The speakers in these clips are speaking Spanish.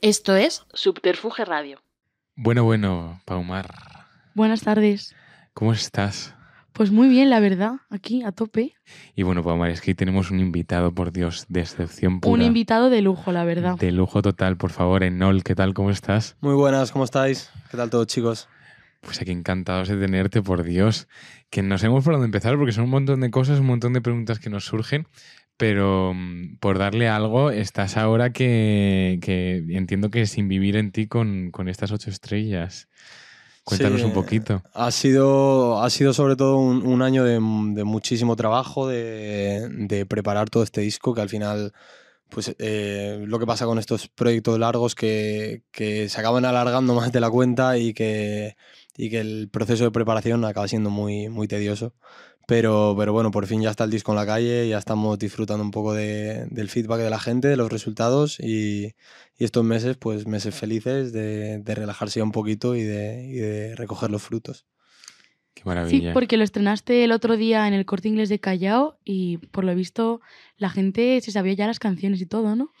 Esto es Subterfuge Radio. Bueno, bueno, Paumar. Buenas tardes. ¿Cómo estás? Pues muy bien, la verdad, aquí a tope. Y bueno, Paumar, es que tenemos un invitado, por Dios, de excepción pura. Un invitado de lujo, la verdad. De lujo total, por favor, Enol, ¿qué tal? ¿Cómo estás? Muy buenas, ¿cómo estáis? ¿Qué tal todos, chicos? Pues aquí encantados de tenerte, por Dios. Que no sabemos por dónde empezar porque son un montón de cosas, un montón de preguntas que nos surgen. Pero mm, por darle algo, estás ahora que, que entiendo que sin vivir en ti con, con estas ocho estrellas. Cuéntanos Sí, un poquito. Ha sido, ha sido sobre todo un, un año de, de muchísimo trabajo, de, de preparar todo este disco, que al final, pues eh, lo que pasa con estos proyectos largos que, que se acaban alargando más de la cuenta y que, y que el proceso de preparación acaba siendo muy, muy tedioso. Pero, pero bueno, por fin ya está el disco en la calle, ya estamos disfrutando un poco de- del feedback de la gente, de los resultados y, y estos meses, pues meses felices de, de relajarse ya un poquito y de, y de recoger los frutos. Qué Sí, maravilla. porque lo estrenaste el otro día en el corte inglés de Callao y por lo visto la gente se sabía ya las canciones y todo, ¿no?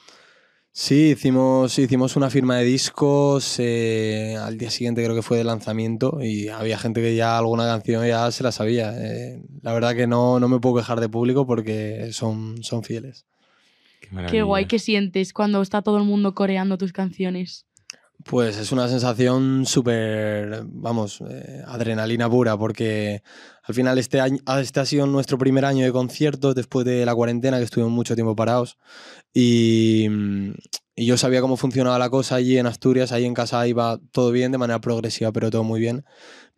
Sí, hicimos, hicimos una firma de discos eh, al día siguiente creo que fue de lanzamiento y había gente que ya alguna canción ya se la sabía. Eh, la verdad que no, no me puedo quejar de público porque son, son fieles. Qué, Qué guay que sientes cuando está todo el mundo coreando tus canciones. Pues es una sensación súper, vamos, eh, adrenalina pura, porque al final este, año, este ha sido nuestro primer año de conciertos después de la cuarentena, que estuvimos mucho tiempo parados. Y, y yo sabía cómo funcionaba la cosa allí en Asturias, ahí en casa iba todo bien, de manera progresiva, pero todo muy bien.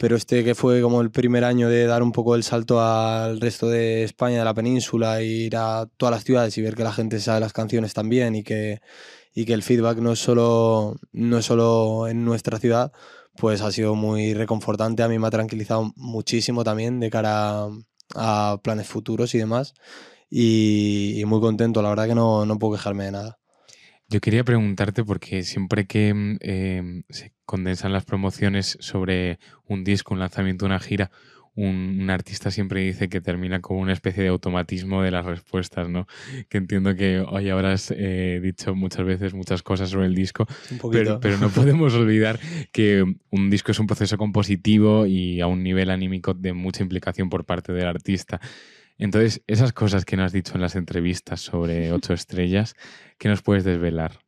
Pero este que fue como el primer año de dar un poco el salto al resto de España, de la península, e ir a todas las ciudades y ver que la gente sabe las canciones también y que, y que el feedback no es solo, no es solo en nuestra ciudad, pues ha sido muy reconfortante. A mí me ha tranquilizado muchísimo también de cara a, a planes futuros y demás. Y, y muy contento, la verdad que no, no puedo quejarme de nada. Yo quería preguntarte porque siempre que eh, se condensan las promociones sobre un disco, un lanzamiento, una gira, un, un artista siempre dice que termina como una especie de automatismo de las respuestas, ¿no? Que entiendo que hoy habrás eh, dicho muchas veces muchas cosas sobre el disco, pero, pero no podemos olvidar que un disco es un proceso compositivo y a un nivel anímico de mucha implicación por parte del artista. Entonces, esas cosas que nos has dicho en las entrevistas sobre ocho estrellas, ¿qué nos puedes desvelar?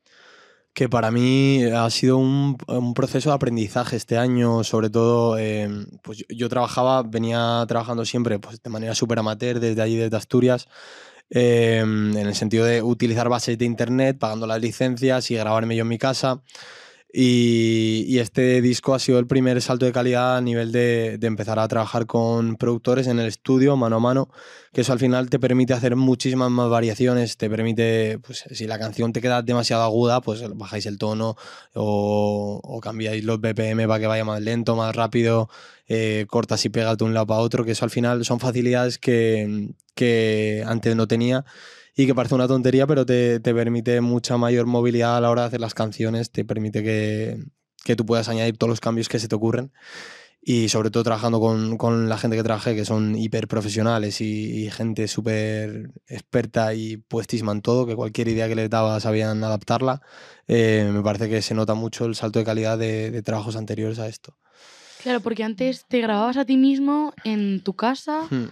que para mí ha sido un, un proceso de aprendizaje este año, sobre todo, eh, pues yo, yo trabajaba, venía trabajando siempre pues, de manera súper amateur desde allí, desde Asturias, eh, en el sentido de utilizar bases de internet, pagando las licencias y grabarme yo en mi casa. Y, este disco ha sido el primer salto de calidad a nivel de, de empezar a trabajar con productores en el estudio, mano a mano, que eso al final te permite hacer muchísimas más variaciones, te permite, pues si la canción te queda demasiado aguda, pues bajáis el tono o, o cambiáis los BPM para que vaya más lento, más rápido, eh, cortas y pegas de un lado para otro, que eso al final son facilidades que, que antes no tenía y que parece una tontería, pero te, te permite mucha mayor movilidad a la hora de hacer las canciones, te permite que, que tú puedas añadir todos los cambios que se te ocurren y sobre todo trabajando con, con la gente que trabajé, que son hiper profesionales y, y gente súper experta y puestísima en todo, que cualquier idea que les daba sabían adaptarla, eh, me parece que se nota mucho el salto de calidad de, de trabajos anteriores a esto. Claro, porque antes te grababas a ti mismo en tu casa, Hmm.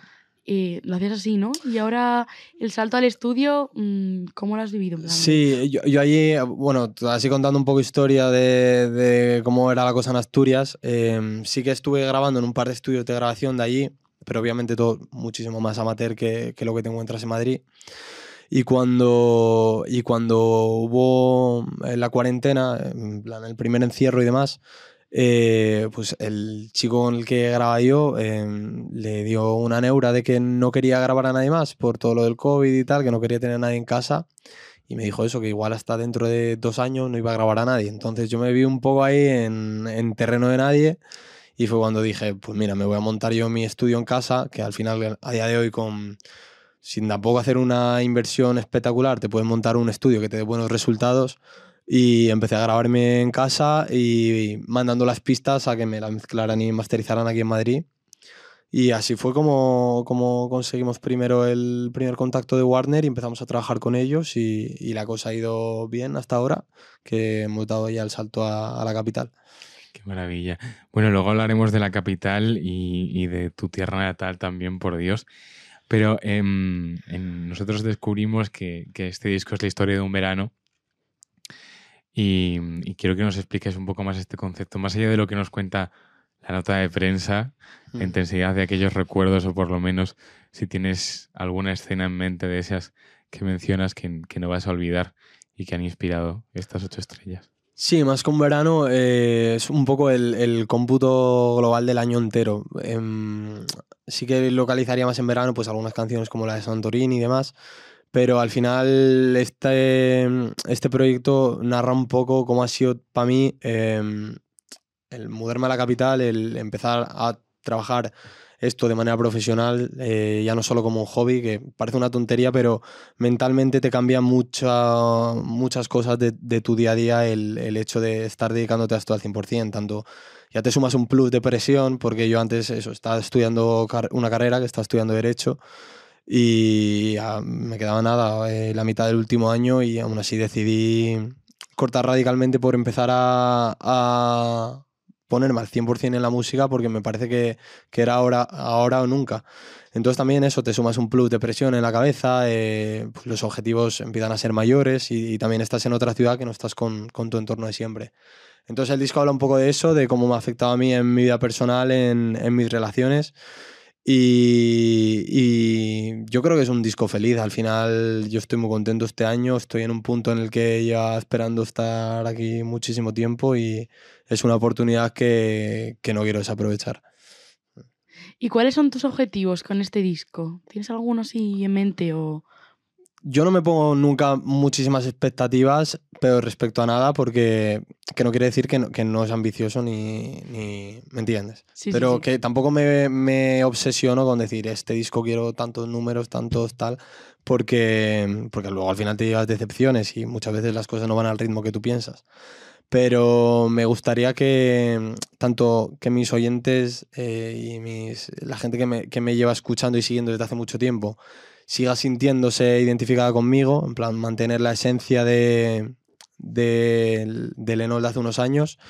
Eh, lo hacías así, ¿no? Y ahora el salto al estudio, mm, ¿cómo lo has vivido? En plan, Sí, yo, yo allí, bueno, así contando un poco historia de, de cómo era la cosa en Asturias, eh, sí que estuve grabando en un par de estudios de grabación de allí, pero obviamente todo muchísimo más amateur que, que lo que te encuentras en Madrid. Y cuando, y cuando hubo eh, la cuarentena, en plan el primer encierro y demás, eh, pues el chico con el que grababa yo eh, le dio una neura de que no quería grabar a nadie más por todo lo del COVID y tal, que no quería tener a nadie en casa. Y me dijo eso, que igual hasta dentro de dos años no iba a grabar a nadie. Entonces yo me vi un poco ahí en, en terreno de nadie y fue cuando dije, pues mira, me voy a montar yo mi estudio en casa, que al final a día de hoy con sin tampoco hacer una inversión espectacular, te puedes montar un estudio que te dé buenos resultados. Y empecé a grabarme en casa y mandando las pistas a que me las mezclaran y masterizaran aquí en Madrid. Y así fue como, como conseguimos primero el primer contacto de Warner y empezamos a trabajar con ellos y, y la cosa ha ido bien hasta ahora, que hemos dado ya el salto a, a la capital. Qué maravilla. Bueno, luego hablaremos de la capital y, y de tu tierra natal también, por Dios. Pero em, en- nosotros descubrimos que, que este disco es la historia de un verano y, y quiero que nos expliques un poco más este concepto, más allá de lo que nos cuenta la nota de prensa, Mm. intensidad de aquellos recuerdos o por lo menos si tienes alguna escena en mente de esas que mencionas que, que no vas a olvidar y que han inspirado estas ocho estrellas. Sí, más que un verano, eh, es un poco el, el cómputo global del año entero. Em, sí que localizaría más en verano, pues algunas canciones como la de Santorini y demás, pero al final este, este proyecto narra un poco cómo ha sido para mí em, el mudarme a la capital, el empezar a trabajar esto de manera profesional, eh, ya no solo como un hobby, que parece una tontería, pero mentalmente te cambia mucha- muchas cosas de, de tu día a día el, el hecho de estar dedicándote a esto al 100%, tanto ya te sumas un plus de presión, porque yo antes eso, estaba estudiando car- una carrera, que estaba estudiando Derecho, y ya me quedaba nada, eh, la mitad del último año, y aún así decidí cortar radicalmente por empezar a, a ponerme al 100% en la música, porque me parece que, que era ahora, ahora o nunca. Entonces también eso, te sumas un plus de presión en la cabeza, eh, pues los objetivos empiezan a ser mayores y, y también estás en otra ciudad que no estás con, con tu entorno de siempre. Entonces el disco habla un poco de eso, de cómo me ha afectado a mí en mi vida personal, en, en mis relaciones. Y, y yo creo que es un disco feliz. Al final yo estoy muy contento este año, estoy en un punto en el que ya esperando estar aquí muchísimo tiempo y es una oportunidad que, que no quiero desaprovechar. ¿Y cuáles son tus objetivos con este disco? ¿Tienes alguno así en mente o...? Yo no me pongo nunca muchísimas expectativas, pero respecto a nada, porque que no quiere decir que no, que no es ambicioso ni, ni- ¿Me entiendes? Sí, sí, pero sí. que tampoco me, me obsesiono con decir, este disco quiero tantos números, tantos tal, porque, porque luego al final te llevas decepciones y muchas veces las cosas no van al ritmo que tú piensas. Pero me gustaría que tanto que mis oyentes eh, y mis, la gente que me, que me lleva escuchando y siguiendo desde hace mucho tiempo siga sintiéndose identificada conmigo, en plan mantener la esencia de, de, del Enol de hace unos años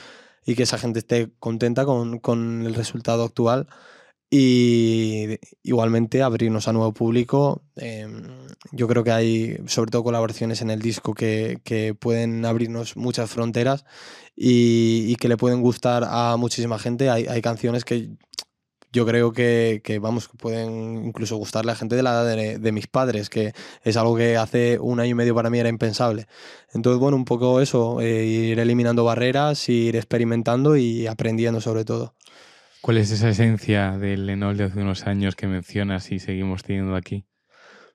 y que esa gente esté contenta con, con el resultado actual y igualmente abrirnos a nuevo público. Eh, yo creo que hay sobre todo colaboraciones en el disco que, que pueden abrirnos muchas fronteras y, y que le pueden gustar a muchísima gente. Hay, hay canciones que yo creo que, que, vamos, pueden incluso gustarle a gente de la edad de, de, mis padres, que es algo que hace un año y medio para mí era impensable. Entonces, bueno, un poco eso, eh, ir eliminando barreras, ir experimentando y aprendiendo sobre todo. ¿Cuál es esa esencia del Lenol de hace unos años que mencionas y seguimos teniendo aquí?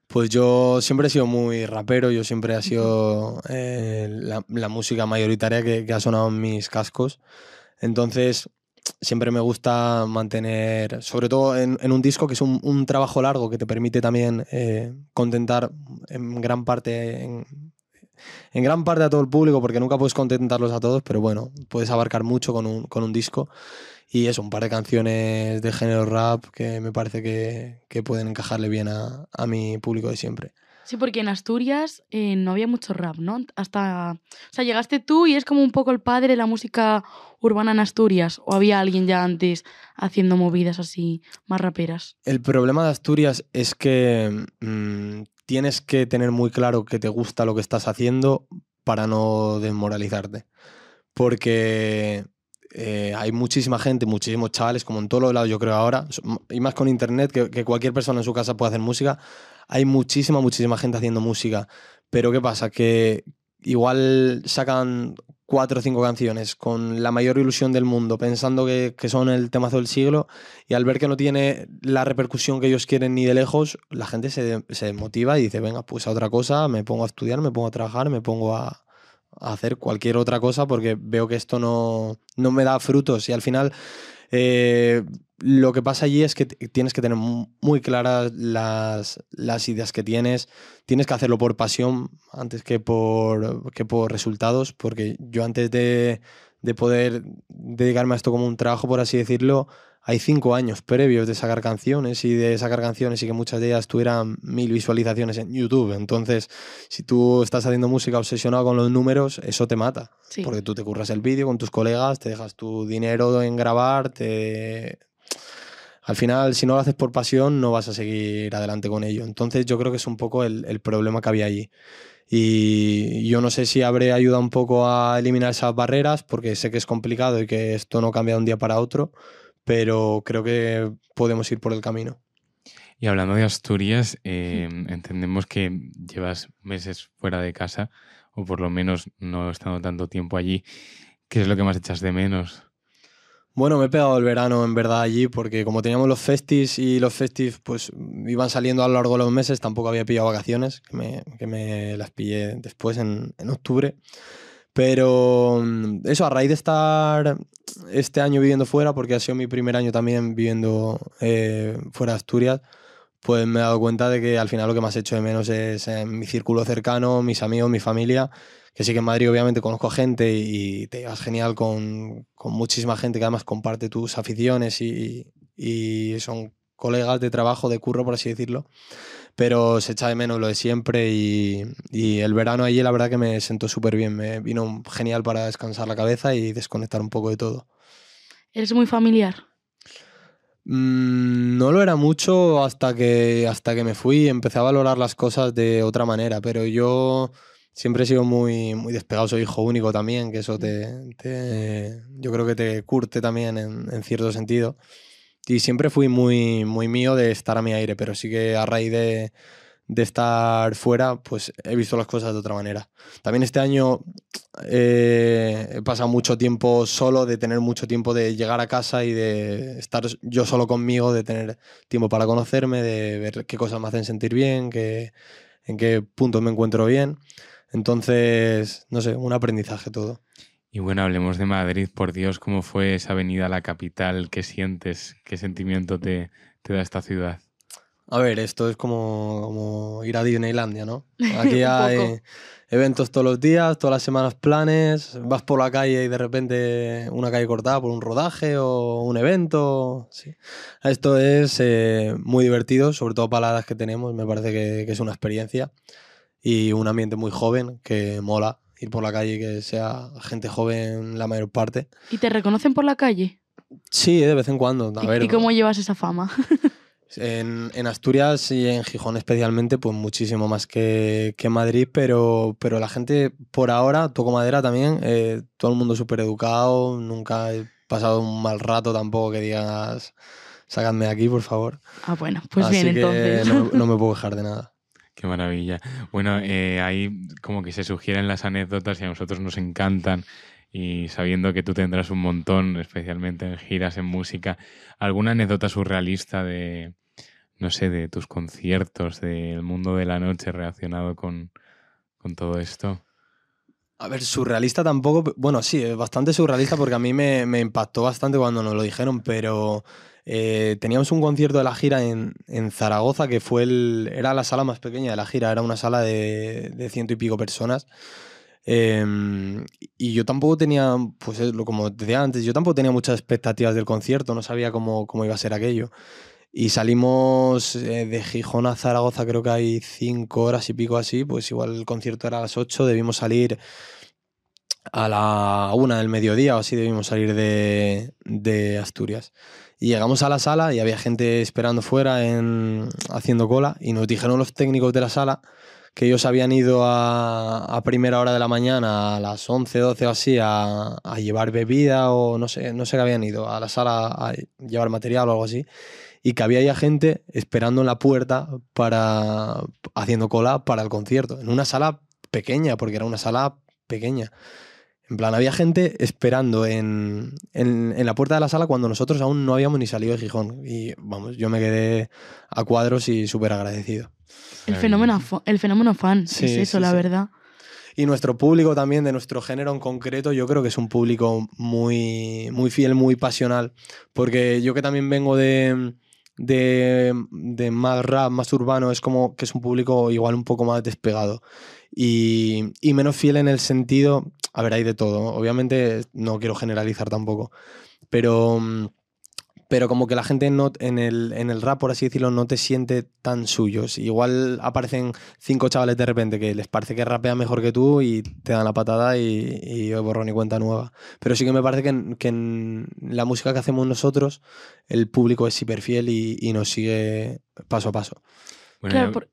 Pues yo siempre he sido muy rapero, yo siempre he sido eh, la, la, música mayoritaria que, que ha sonado en mis cascos. Entonces, siempre me gusta mantener, sobre todo en, un disco que es un, trabajo largo que te permite también eh, contentar en gran parte, en, gran parte a todo el público, porque nunca puedes contentarlos a todos, pero bueno, puedes abarcar mucho con un, con un disco. Y eso, un par de canciones de género rap que me parece que, que pueden encajarle bien a, a mi público de siempre. Sí, porque en Asturias eh, no había mucho rap, ¿no? Hasta. O sea, llegaste tú y es como un poco el padre de la música urbana en Asturias. ¿O había alguien ya antes haciendo movidas así más raperas? El problema de Asturias es que mmm, tienes que tener muy claro que te gusta lo que estás haciendo para no desmoralizarte. Porque eh, hay muchísima gente, muchísimos chavales, como en todos los lados, yo creo ahora, y más con internet, que, cualquier persona en su casa puede hacer música hay muchísima, muchísima gente haciendo música. Pero ¿qué pasa? Que igual sacan cuatro o cinco canciones con la mayor ilusión del mundo, pensando que, que, son el temazo del siglo, y al ver que no tiene la repercusión que ellos quieren ni de lejos, la gente se, se motiva y dice, venga, pues a otra cosa, me pongo a estudiar, me pongo a trabajar, me pongo a, hacer cualquier otra cosa porque veo que esto no, no me da frutos. Y al final... Eh, lo que pasa allí es que tienes que tener muy claras las, las, ideas que tienes. Tienes que hacerlo por pasión antes que por, que por resultados, porque yo antes de, de, poder dedicarme a esto como un trabajo, por así decirlo, hay cinco años previos de sacar canciones y de sacar canciones y que muchas de ellas tuvieran mil visualizaciones en YouTube. Entonces, si tú estás haciendo música obsesionado con los números, eso te mata. Sí. Porque tú te curras el vídeo con tus colegas, te dejas tu dinero en grabar, te... Al final, si no lo haces por pasión, no vas a seguir adelante con ello. Entonces, yo creo que es un poco el, el problema que había allí. Y yo no sé si habré ayudado un poco a eliminar esas barreras, porque sé que es complicado y que esto no cambia de un día para otro, pero creo que podemos ir por el camino. Y hablando de Asturias, eh, entendemos que llevas meses fuera de casa, o por lo menos no estando tanto tiempo allí. ¿Qué es lo que más echas de menos? Bueno, me he pegado el verano en verdad allí porque como teníamos los festis y los festis pues iban saliendo a lo largo de los meses, tampoco había pillado vacaciones, que me, que me las pillé después en, en octubre. Pero mm, eso, a raíz de estar este año viviendo fuera, porque ha sido mi primer año también viviendo eh, fuera de Asturias, pues me he dado cuenta de que al final lo que más hecho de menos es eh, mi círculo cercano, mis amigos, mi familia, que sí que en Madrid obviamente conozco gente y te llevas genial con, con muchísima gente que además comparte tus aficiones y, y son colegas de trabajo, de curro, por así decirlo. Pero se echa de menos lo de siempre y, y el verano allí la verdad que me sentó súper bien. Me vino genial para descansar la cabeza y desconectar un poco de todo. ¿Eres muy familiar? Mm, no lo era mucho hasta que, hasta que me fui y empecé a valorar las cosas de otra manera, pero yo siempre he sido muy, muy despegado, soy hijo único también, que eso te, te- yo creo que te curte también en, en cierto sentido. Y siempre fui muy, muy mío de estar a mi aire, pero sí que a raíz de, de estar fuera, pues he visto las cosas de otra manera. También este año eh, he pasado mucho tiempo solo, de tener mucho tiempo de llegar a casa y de estar yo solo conmigo, de tener tiempo para conocerme, de ver qué cosas me hacen sentir bien, qué, en qué puntos me encuentro bien. Entonces, no sé, un aprendizaje todo. Y bueno, hablemos de Madrid, por Dios, ¿cómo fue esa venida a la capital? ¿Qué sientes? ¿Qué sentimiento te, te da esta ciudad? A ver, esto es como, como ir a Disneylandia, ¿no? Aquí hay eventos todos los días, todas las semanas planes, vas por la calle y de repente una calle cortada por un rodaje o un evento. Sí. Esto es eh, muy divertido, sobre todo para la edad que tenemos, me parece que, que es una experiencia y un ambiente muy joven que mola ir por la calle que sea gente joven la mayor parte. ¿Y te reconocen por la calle? Sí, de vez en cuando. A ¿Y, ver, y cómo llevas esa fama? En, en Asturias y en Gijón especialmente, pues muchísimo más que, Madrid, pero, pero la gente por ahora, toco madera también, eh, todo el mundo súper educado, nunca he pasado un mal rato tampoco que digas, sacadme de aquí, por favor. Ah, bueno, pues Así bien, que entonces. No, no me puedo quejar de nada. Qué maravilla. Bueno, eh, ahí como que se sugieren las anécdotas y a nosotros nos encantan. Y sabiendo que tú tendrás un montón, especialmente en giras, en música, ¿alguna anécdota surrealista de, no sé, de tus conciertos, del mundo de la noche relacionado con, con todo esto? A ver, surrealista tampoco, bueno, sí, bastante surrealista porque a mí me, me impactó bastante cuando nos lo dijeron, pero eh, teníamos un concierto de la gira en, Zaragoza que fue el, era la sala más pequeña de la gira, era una sala de, de ciento y pico personas. Em, y yo tampoco tenía, pues como decía antes, yo tampoco tenía muchas expectativas del concierto, no sabía cómo, cómo iba a ser aquello. Y salimos eh, de Gijón a Zaragoza, creo que hay cinco horas y pico así, pues igual el concierto era a las ocho, debimos salir a la una del mediodía o así, debimos salir de, Asturias. Y llegamos a la sala y había gente esperando fuera en, haciendo cola y nos dijeron los técnicos de la sala que ellos habían ido a, a primera hora de la mañana, a las 11, 12 o así, a, a llevar bebida o no sé, no sé qué habían ido, a la sala a llevar material o algo así y que había ya gente esperando en la puerta para haciendo cola para el concierto, en una sala pequeña, porque era una sala pequeña. En plan, había gente esperando en, en, en la puerta de la sala cuando nosotros aún no habíamos ni salido de Gijón. Y vamos, yo me quedé a cuadros y súper agradecido. El fenómeno, el fenómeno fan, Sí, es eso, sí, la sí. verdad. Y nuestro público también, de nuestro género en concreto, yo creo que es un público muy, muy fiel, muy pasional. Porque yo que también vengo de, de, de más rap, más urbano, es como que es un público igual un poco más despegado. Y, y menos fiel en el sentido, a ver, hay de todo. Obviamente no quiero generalizar tampoco. Pero, mm, pero como que la gente no, en, el, en el rap, por así decirlo, no te siente tan suyos. Igual aparecen cinco chavales de repente que les parece que rapean mejor que tú y te dan la patada y, y borrón y cuenta nueva. Pero sí que me parece que, en, que en la música que hacemos nosotros, el público es hiper fiel y, y nos sigue paso a paso. Bueno, Claro, ya- por-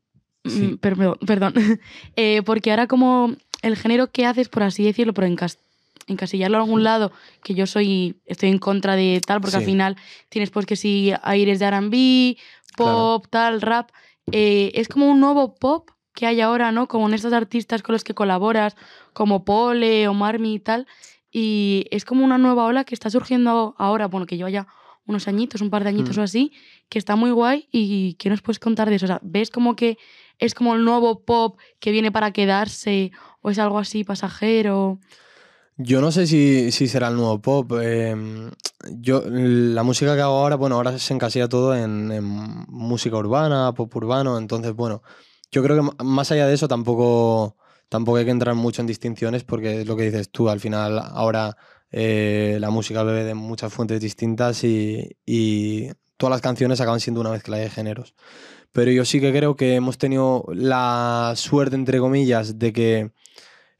sí. mm, perdón, perdón. Eh, porque ahora como el género que haces, por así decirlo, pero encas- encasillarlo a algún lado, que yo soy estoy en contra de tal, porque al final tienes pues que si aires de R&B, pop, tal, rap, eh, es como un nuevo pop que hay ahora, ¿no? Como en estos artistas con los que colaboras, como Pole o Marmi y tal, y es como una nueva ola que está surgiendo ahora, bueno, que lleva ya unos añitos, un par de añitos Mm. o así, que está muy guay y ¿qué nos puedes contar de eso? O sea, ¿ves como que es como el nuevo pop que viene para quedarse o es algo así pasajero? Yo no sé si, si será el nuevo pop. eh, yo, la música que hago ahora, bueno, ahora se encasilla todo en, música urbana, pop urbano. Entonces, bueno, yo creo que más allá de eso tampoco, tampoco hay que entrar mucho en distinciones porque es lo que dices tú. Al final, ahora eh, la música bebe de muchas fuentes distintas y, y todas las canciones acaban siendo una mezcla de géneros. Pero yo sí que creo que hemos tenido la suerte, entre comillas, de que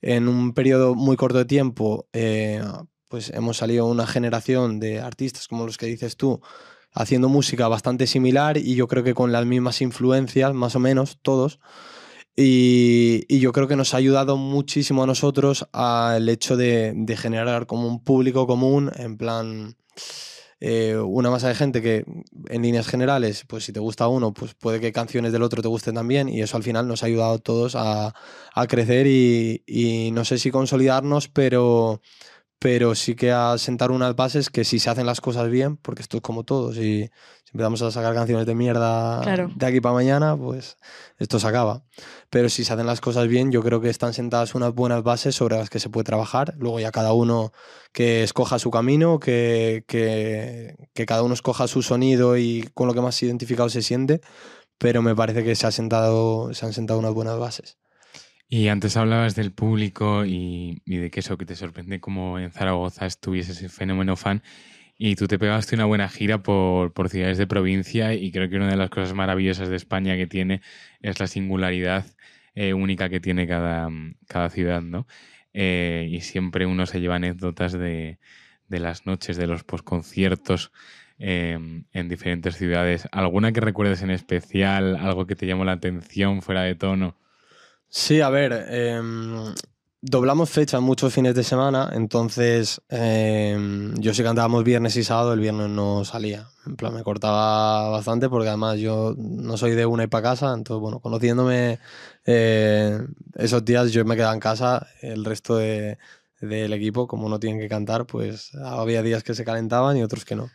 en un periodo muy corto de tiempo, eh, pues hemos salido una generación de artistas como los que dices tú, haciendo música bastante similar y yo creo que con las mismas influencias, más o menos, todos. Y, yo creo que nos ha ayudado muchísimo a nosotros al hecho de, de generar como un público común, en plan, eh, una masa de gente que en líneas generales, pues si te gusta uno, pues puede que canciones del otro te gusten también y eso al final nos ha ayudado a todos a, crecer y no sé si consolidarnos, pero, pero sí que a sentar unas bases que si se hacen las cosas bien, porque esto es como todo, si, si empezamos a sacar canciones de mierda Claro. de aquí para mañana, pues esto se acaba. Pero si se hacen las cosas bien, yo creo que están sentadas unas buenas bases sobre las que se puede trabajar. Luego ya cada uno que escoja su camino, que, que, que cada uno escoja su sonido y con lo que más identificado se siente. Pero me parece que se, ha sentado, se han sentado unas buenas bases. Y antes hablabas del público y, de que eso, que te sorprende como en Zaragoza estuviese ese fenómeno fan. Y tú te pegaste una buena gira por, por ciudades de provincia y creo que una de las cosas maravillosas de España que tiene es la singularidad eh, única que tiene cada, cada ciudad, ¿no? Eh, y siempre uno se lleva anécdotas de, de las noches, de los posconciertos eh, en diferentes ciudades. ¿Alguna que recuerdes en especial? ¿Algo que te llamó la atención fuera de tono? Sí, a ver, em, doblamos fechas muchos fines de semana, entonces em, yo sí cantábamos viernes y sábado, el viernes no salía. En plan, me cortaba bastante porque además yo no soy de una y para casa, entonces bueno, conociéndome eh, esos días yo me quedaba en casa, el resto de- del equipo, como no tienen que cantar, pues había días que se calentaban y otros que no.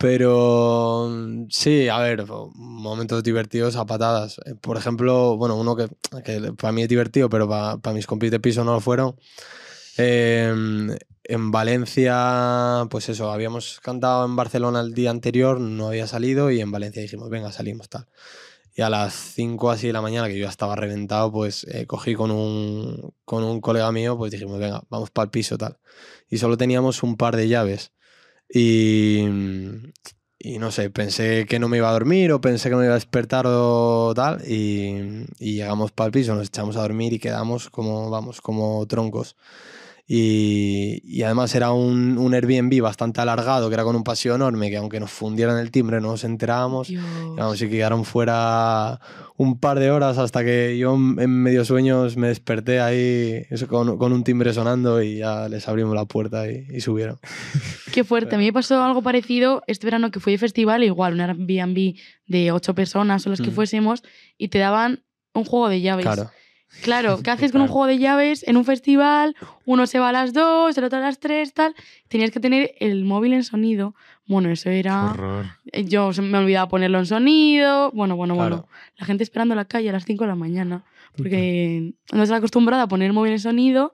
Pero sí, a ver, momentos divertidos a patadas. Eh, Por ejemplo, bueno, uno que, que para mí es divertido, pero para mis compis de piso no lo fueron. Eh, en Valencia, pues eso, habíamos cantado en Barcelona el día anterior, no había salido y en Valencia dijimos, venga, salimos tal. Y a las 5 así de la mañana, que yo ya estaba reventado, pues eh, cogí con un, con un colega mío, pues dijimos, venga, vamos para el piso tal. Y solo teníamos un par de llaves. Y, y no sé, pensé que no me iba a dormir o pensé que no me iba a despertar o tal. Y, y llegamos para el piso, nos echamos a dormir y quedamos como, vamos, como troncos. Y, y además era un, un Airbnb bastante alargado, que era con un pasillo enorme, que aunque nos fundieran el timbre no nos enterábamos. Dios. Vamos, y que quedaron fuera un par de horas hasta que yo en medio sueños me desperté ahí eso, con, con un timbre sonando y ya les abrimos la puerta y, y subieron. Qué fuerte. A mí me pasó algo parecido este verano que fui de festival, igual, un Airbnb de ocho personas o las que Mm. fuésemos, y te daban un juego de llaves. Claro. Claro, ¿qué haces con un juego de llaves en un festival? Uno se va a las dos, el otro a las tres, tal. Tenías que tener el móvil en sonido. Bueno, eso era... horror. Eh, Yo me olvidaba ponerlo en sonido. Bueno, bueno, Claro. bueno. La gente esperando en la calle a las 5 de la mañana. Porque no estás acostumbrada a poner el móvil en sonido,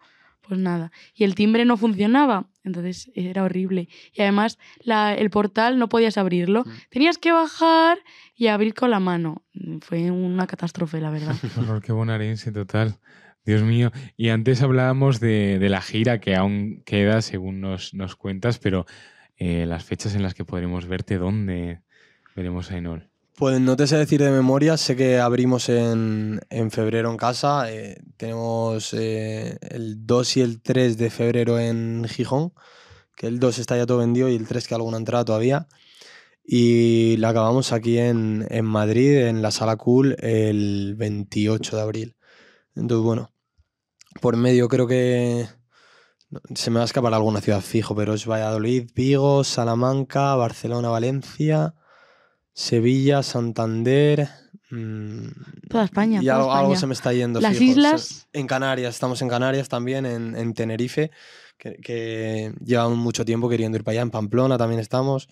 pues nada. Y el timbre no funcionaba. Entonces era horrible. Y además la- el portal no podías abrirlo. Mm. Tenías que bajar y abrir con la mano. Fue una catástrofe, la verdad. Qué horror, qué bonaerense total. Dios mío. Y antes hablábamos de, de la gira que aún queda, según nos, nos cuentas, pero eh, las fechas en las que podremos verte, dónde veremos a Enol. Pues no te sé decir de memoria, sé que abrimos en, en febrero en casa, eh, tenemos eh, el 2 y el 3 de febrero en Gijón, que el 2 está ya todo vendido y el 3 que alguna entrada todavía. Y la acabamos aquí en, en Madrid, en la Sala Cool, el 28 de abril. Entonces, bueno, por medio creo que se me va a escapar alguna ciudad fijo, pero es Valladolid, Vigo, Salamanca, Barcelona, Valencia, Sevilla, Santander. mm, Toda España. y toda algo, se me está yendo. Las fijo. islas. En Canarias, estamos en Canarias también, en, en Tenerife, que, que llevamos mucho tiempo queriendo ir para allá. En Pamplona también estamos.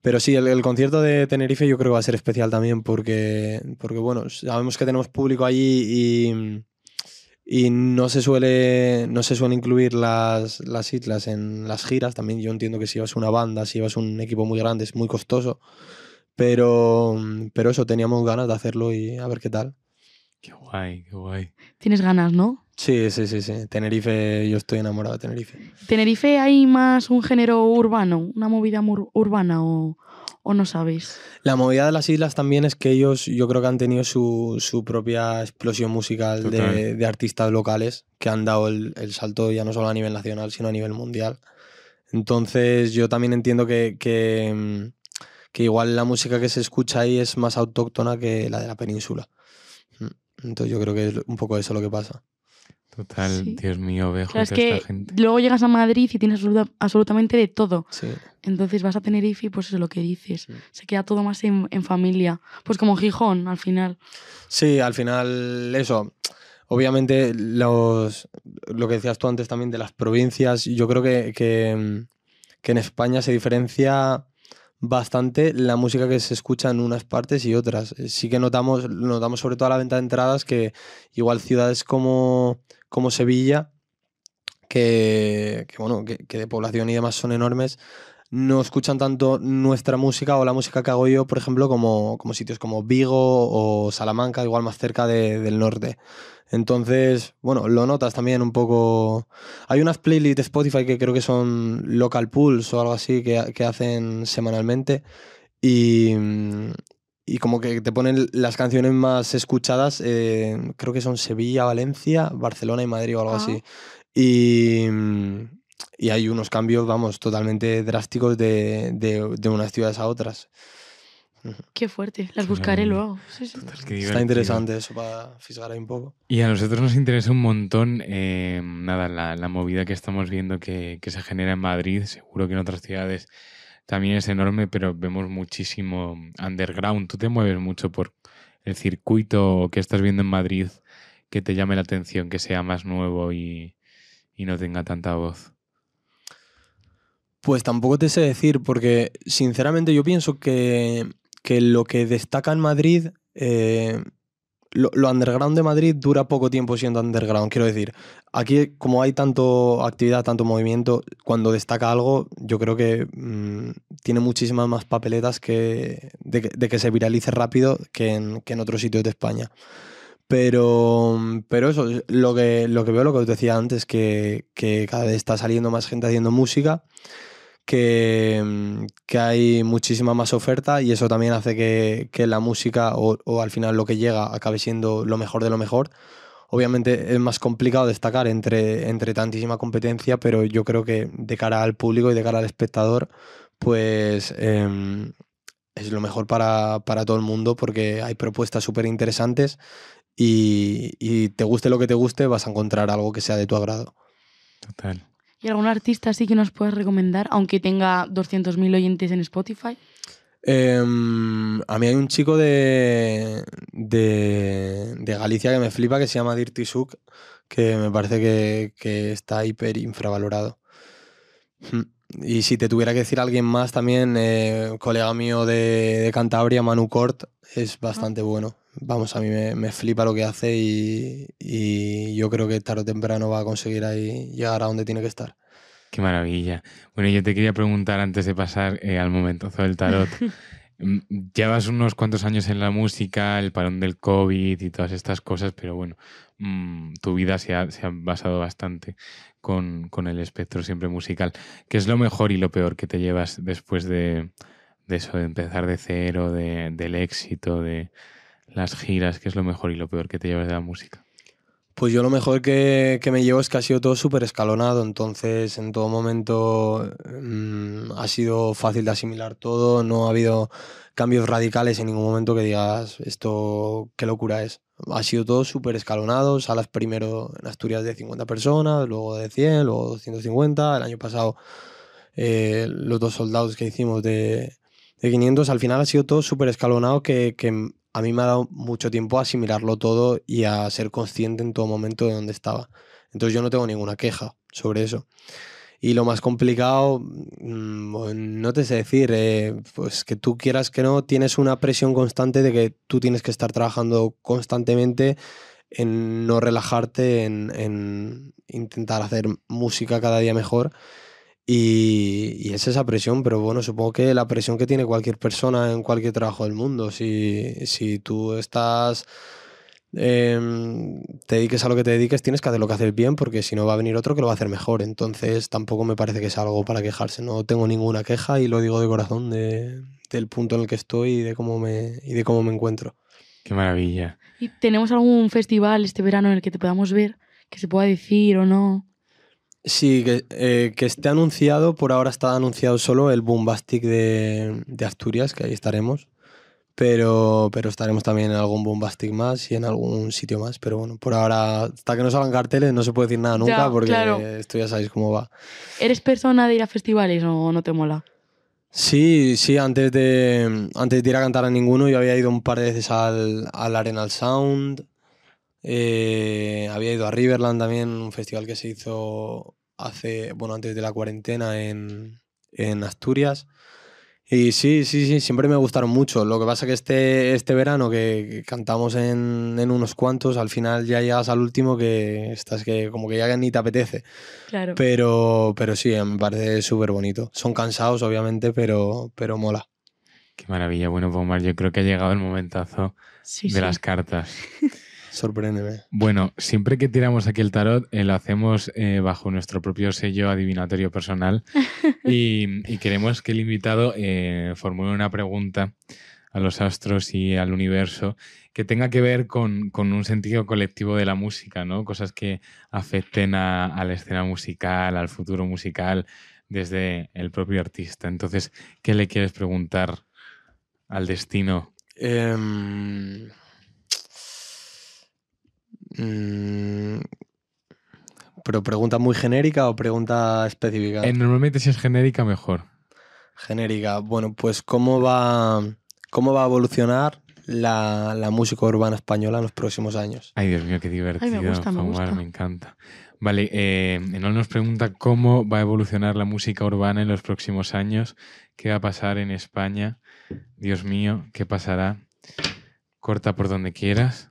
Pero sí, el, el concierto de Tenerife yo creo que va a ser especial también porque, porque bueno, sabemos que tenemos público allí y, y no se suele no se suelen incluir las, las islas en las giras. También yo entiendo que si llevas una banda, si llevas un equipo muy grande, es muy costoso. Pero, pero eso, teníamos ganas de hacerlo y a ver qué tal. Qué guay, qué guay. Tienes ganas, ¿no? Sí, sí, sí, sí. Tenerife, yo estoy enamorado de Tenerife. ¿Tenerife hay más un género urbano, una movida mur- urbana o, o no sabes? La movida de las islas también es que ellos, yo creo que han tenido su, su propia explosión musical de, de artistas locales que han dado el, el salto ya no solo a nivel nacional, sino a nivel mundial. Entonces, yo también entiendo que, que, mm, que igual la música que se escucha ahí es más autóctona que la de la península. Mm. Entonces, yo creo que es un poco eso lo que pasa. Total, Sí. Dios mío, veo Claro, es toda que esta gente. luego llegas a Madrid y tienes absoluta- absolutamente de todo. Sí. Entonces vas a Tenerife y pues eso es lo que dices. Sí. Se queda todo más en, en familia. Pues como Gijón, al final. Sí, al final eso. Obviamente los, lo que decías tú antes también de las provincias, yo creo que, que, mm, que en España se diferencia bastante la música que se escucha en unas partes y otras. Eh, Sí que notamos, notamos sobre todo a la venta de entradas que igual ciudades como, como Sevilla, que, que, bueno, que, que de población y demás son enormes, no escuchan tanto nuestra música o la música que hago yo, por ejemplo, como, como sitios como Vigo o Salamanca, igual más cerca de- del norte. Entonces, bueno, lo notas también un poco. Hay unas playlists de Spotify que creo que son Local Pulse o algo así que, que hacen semanalmente y, y como que te ponen las canciones más escuchadas, eh, creo que son Sevilla, Valencia, Barcelona y Madrid o algo Ah. así. Y, y hay unos cambios, vamos, totalmente drásticos de, de, de unas ciudades a otras. Qué fuerte. Las Qué buscaré luego. Sí, sí. Total, qué Está interesante eso para fisgar ahí un poco. Y a nosotros nos interesa un montón, eh, nada, la, la movida que estamos viendo que, que se genera en Madrid. Seguro que en otras ciudades también es enorme, pero vemos muchísimo underground. Tú te mueves mucho por el circuito que estás viendo en Madrid que te llame la atención, que sea más nuevo y, y no tenga tanta voz. Pues tampoco te sé decir, porque sinceramente yo pienso que, que lo que destaca en Madrid, eh, lo, underground de Madrid dura poco tiempo siendo underground. Quiero decir, aquí como hay tanto actividad, tanto movimiento, cuando destaca algo, yo creo que mm, tiene muchísimas más papeletas que, de que se viralice rápido que en, que en otros sitios de España. Pero, pero eso, lo que, lo que veo, lo que os decía antes, que, que cada vez está saliendo más gente haciendo música que, mm, que hay muchísima más oferta y eso también hace que, que la música o, o al final lo que llega acabe siendo lo mejor de lo mejor. Obviamente es más complicado destacar entre, entre tantísima competencia, pero yo creo que de cara al público y de cara al espectador, pues em, es lo mejor para, para todo el mundo porque hay propuestas súper interesantes y, y te guste lo que te guste, vas a encontrar algo que sea de tu agrado. Total. ¿Y algún artista así que nos puedas recomendar, aunque tenga 200.000 oyentes en Spotify? Em, a mí hay un chico de, de, de Galicia que me flipa que se llama Dirty Sook, que me parece que, que está hiper infravalorado. Hmm. Y si te tuviera que decir alguien más también, eh, colega mío de, de Cantabria, Manu Cort, es bastante bueno. Vamos, a mí me, me flipa lo que hace y, y yo creo que tarde o temprano va a conseguir ahí llegar a donde tiene que estar. Qué maravilla. Bueno, yo te quería preguntar antes de pasar eh, al momentazo del tarot. Mm, Llevas unos cuantos años en la música, el parón del COVID y todas estas cosas, pero bueno, mm, tu vida se ha, se ha basado bastante con, con el espectro siempre musical. ¿Qué es lo mejor y lo peor que te llevas después de, de eso, de empezar de cero, de- del éxito, de las giras? ¿Qué es lo mejor y lo peor que te llevas de la música? Pues yo lo mejor que, que me llevo es que ha sido todo súper escalonado, entonces en todo momento mm, ha sido fácil de asimilar todo, no ha habido cambios radicales en ningún momento que digas esto qué locura es. Ha sido todo súper escalonado, salas primero en Asturias de 50 personas, luego de 100, luego 250, el año pasado eh, los dos soldados que hicimos de, de 500, al final ha sido todo súper escalonado que, que a mí me ha dado mucho tiempo a asimilarlo todo y a ser consciente en todo momento de dónde estaba. Entonces yo no tengo ninguna queja sobre eso. Y lo más complicado, mm, no te sé decir, eh, pues que tú quieras que no, tienes una presión constante de que tú tienes que estar trabajando constantemente en no relajarte, en intentar hacer música cada día mejor. Y, y es esa presión, pero bueno, supongo que la presión que tiene cualquier persona en cualquier trabajo del mundo. Si, si tú estás, em, te dediques a lo que te dediques, tienes que hacer lo que haces bien, porque si no va a venir otro que lo va a hacer mejor. Entonces tampoco me parece que es algo para quejarse. No tengo ninguna queja y lo digo de corazón de, del punto en el que estoy y de cómo me, y de cómo me encuentro. Qué maravilla. ¿Y tenemos algún festival este verano en el que te podamos ver? Que se pueda decir o no. Sí, que, eh, que esté anunciado, por ahora está anunciado solo el Boombastic de, de Asturias, que ahí estaremos. Pero, pero estaremos también en algún Boombastic más y en algún sitio más. Pero bueno, por ahora, hasta que no salgan carteles, no se puede decir nada nunca, Ya, porque claro. esto ya sabéis cómo va. ¿Eres persona de ir a festivales o no te mola? Sí, sí, antes de, antes de ir a cantar a ninguno, yo había ido un par de veces al, al Arenal Sound. Eh, había ido a Riverland también, un festival que se hizo hace, bueno, antes de la cuarentena en, en Asturias. Y sí, sí, sí, siempre me gustaron mucho. Lo que pasa que este, este verano que, cantamos en, en unos cuantos, al final ya llegas al último que estás que como que ya ni te apetece. Claro. Pero, pero sí, me parece súper bonito. Son cansados, obviamente, pero, pero mola. Qué maravilla. Bueno, pues Omar, yo creo que ha llegado el momentazo Sí, de sí. las cartas. Sorpréndeme. Bueno, siempre que tiramos aquí el tarot, eh, lo hacemos eh, bajo nuestro propio sello adivinatorio personal y, y queremos que el invitado eh, formule una pregunta a los astros y al universo que tenga que ver con, con un sentido colectivo de la música, ¿no? Cosas que afecten a, a la escena musical, al futuro musical, desde el propio artista. Entonces, ¿qué le quieres preguntar al destino? Em, mm, ¿Pero pregunta muy genérica o pregunta específica? Eh, normalmente si es genérica, mejor. Genérica. Bueno, pues ¿cómo va, cómo va a evolucionar la, la música urbana española en los próximos años? Ay, Dios mío, qué divertido. gusta, me Omar, gusta. me encanta. Vale, eh, Enol nos pregunta cómo va a evolucionar la música urbana en los próximos años, qué va a pasar en España. Dios mío, ¿qué pasará? Corta por donde quieras.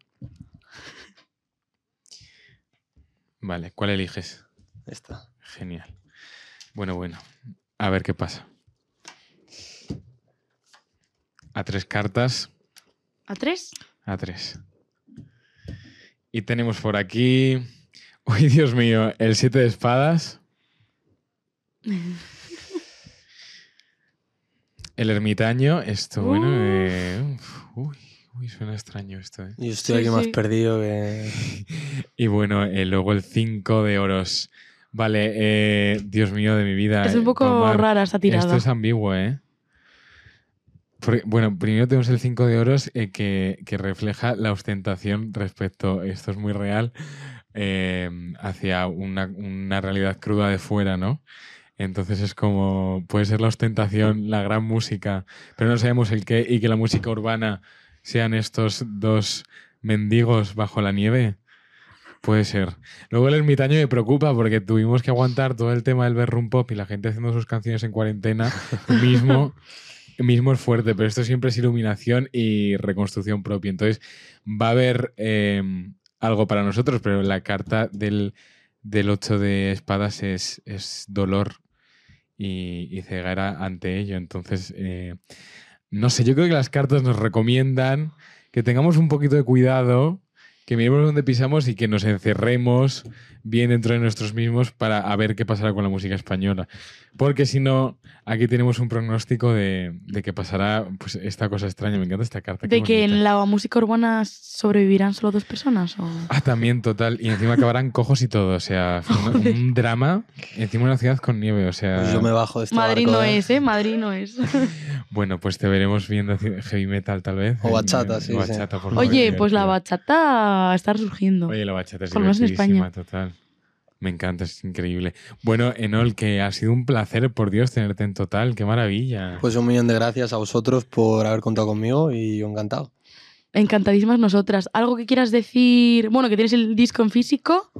Vale, ¿cuál eliges? Esta. Genial. Bueno, bueno, a ver qué pasa. A tres cartas. ¿A tres? A tres. Y tenemos por aquí. Uy, Dios mío, el siete de espadas. El ermitaño. Esto, bueno. Eh, uy, uy, suena extraño esto. eh. Yo estoy Sí, aquí más perdido que... Y bueno, eh, luego el cinco de oros. Vale, eh, Dios mío de mi vida. Es un eh, poco Omar, rara esta tirada. Esto es ambiguo, ¿eh? Porque, bueno, primero tenemos el 5 de oros eh, que, que refleja la ostentación respecto, esto es muy real, eh, hacia una, una realidad cruda de fuera, ¿no? Entonces es como, puede ser la ostentación, la gran música, pero no sabemos el qué, y que la música urbana sean estos dos mendigos bajo la nieve. Puede ser. Luego el ermitaño me preocupa porque tuvimos que aguantar todo el tema del bedroom pop y la gente haciendo sus canciones en cuarentena mismo, mismo es fuerte, pero esto siempre es iluminación y reconstrucción propia. Entonces va a haber eh, algo para nosotros, pero la carta del, del 8 de espadas es, es dolor y, y ceguera ante ello. Entonces, eh, no sé, yo creo que las cartas nos recomiendan que tengamos un poquito de cuidado, que miremos dónde pisamos y que nos encerremos bien dentro de nosotros mismos para a ver qué pasará con la música española. Porque si no, aquí tenemos un pronóstico de, de que pasará pues, esta cosa extraña. Me encanta esta carta. ¿De que en la música urbana sobrevivirán solo dos personas? O... Ah, también, total. Y encima acabarán cojos y todo. O sea, un, un drama. Encima una ciudad con nieve. O sea, Pues yo me bajo de este Madrid barco, no ¿eh? es, ¿eh? Madrid no es. bueno, pues te veremos viendo heavy metal tal vez. O bachata, en- sí, bachata, por favor, Oye, pues la divertido. Bachata está resurgiendo. Oye, la bachata es en divertidísima, España. total. Me encanta, es increíble. Bueno, Enol, que ha sido un placer, por Dios, tenerte en total. ¡Qué maravilla! Pues un millón de gracias a vosotros por haber contado conmigo y yo encantado. Encantadísimas nosotras. ¿Algo que quieras decir? Bueno, que tienes el disco en físico.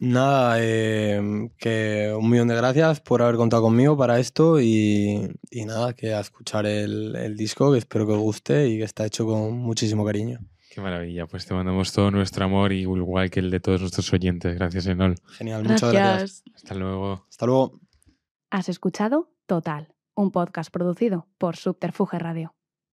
Nada, eh, que un millón de gracias por haber contado conmigo para esto y, y nada, que a escuchar el, el disco, que espero que os guste y que está hecho con muchísimo cariño. ¡Qué maravilla! Pues te mandamos todo nuestro amor, y igual que el de todos nuestros oyentes. Gracias, Enol. Genial, muchas gracias. Gracias. Hasta luego. Hasta luego. Has escuchado Total, un podcast producido por Subterfuge Radio.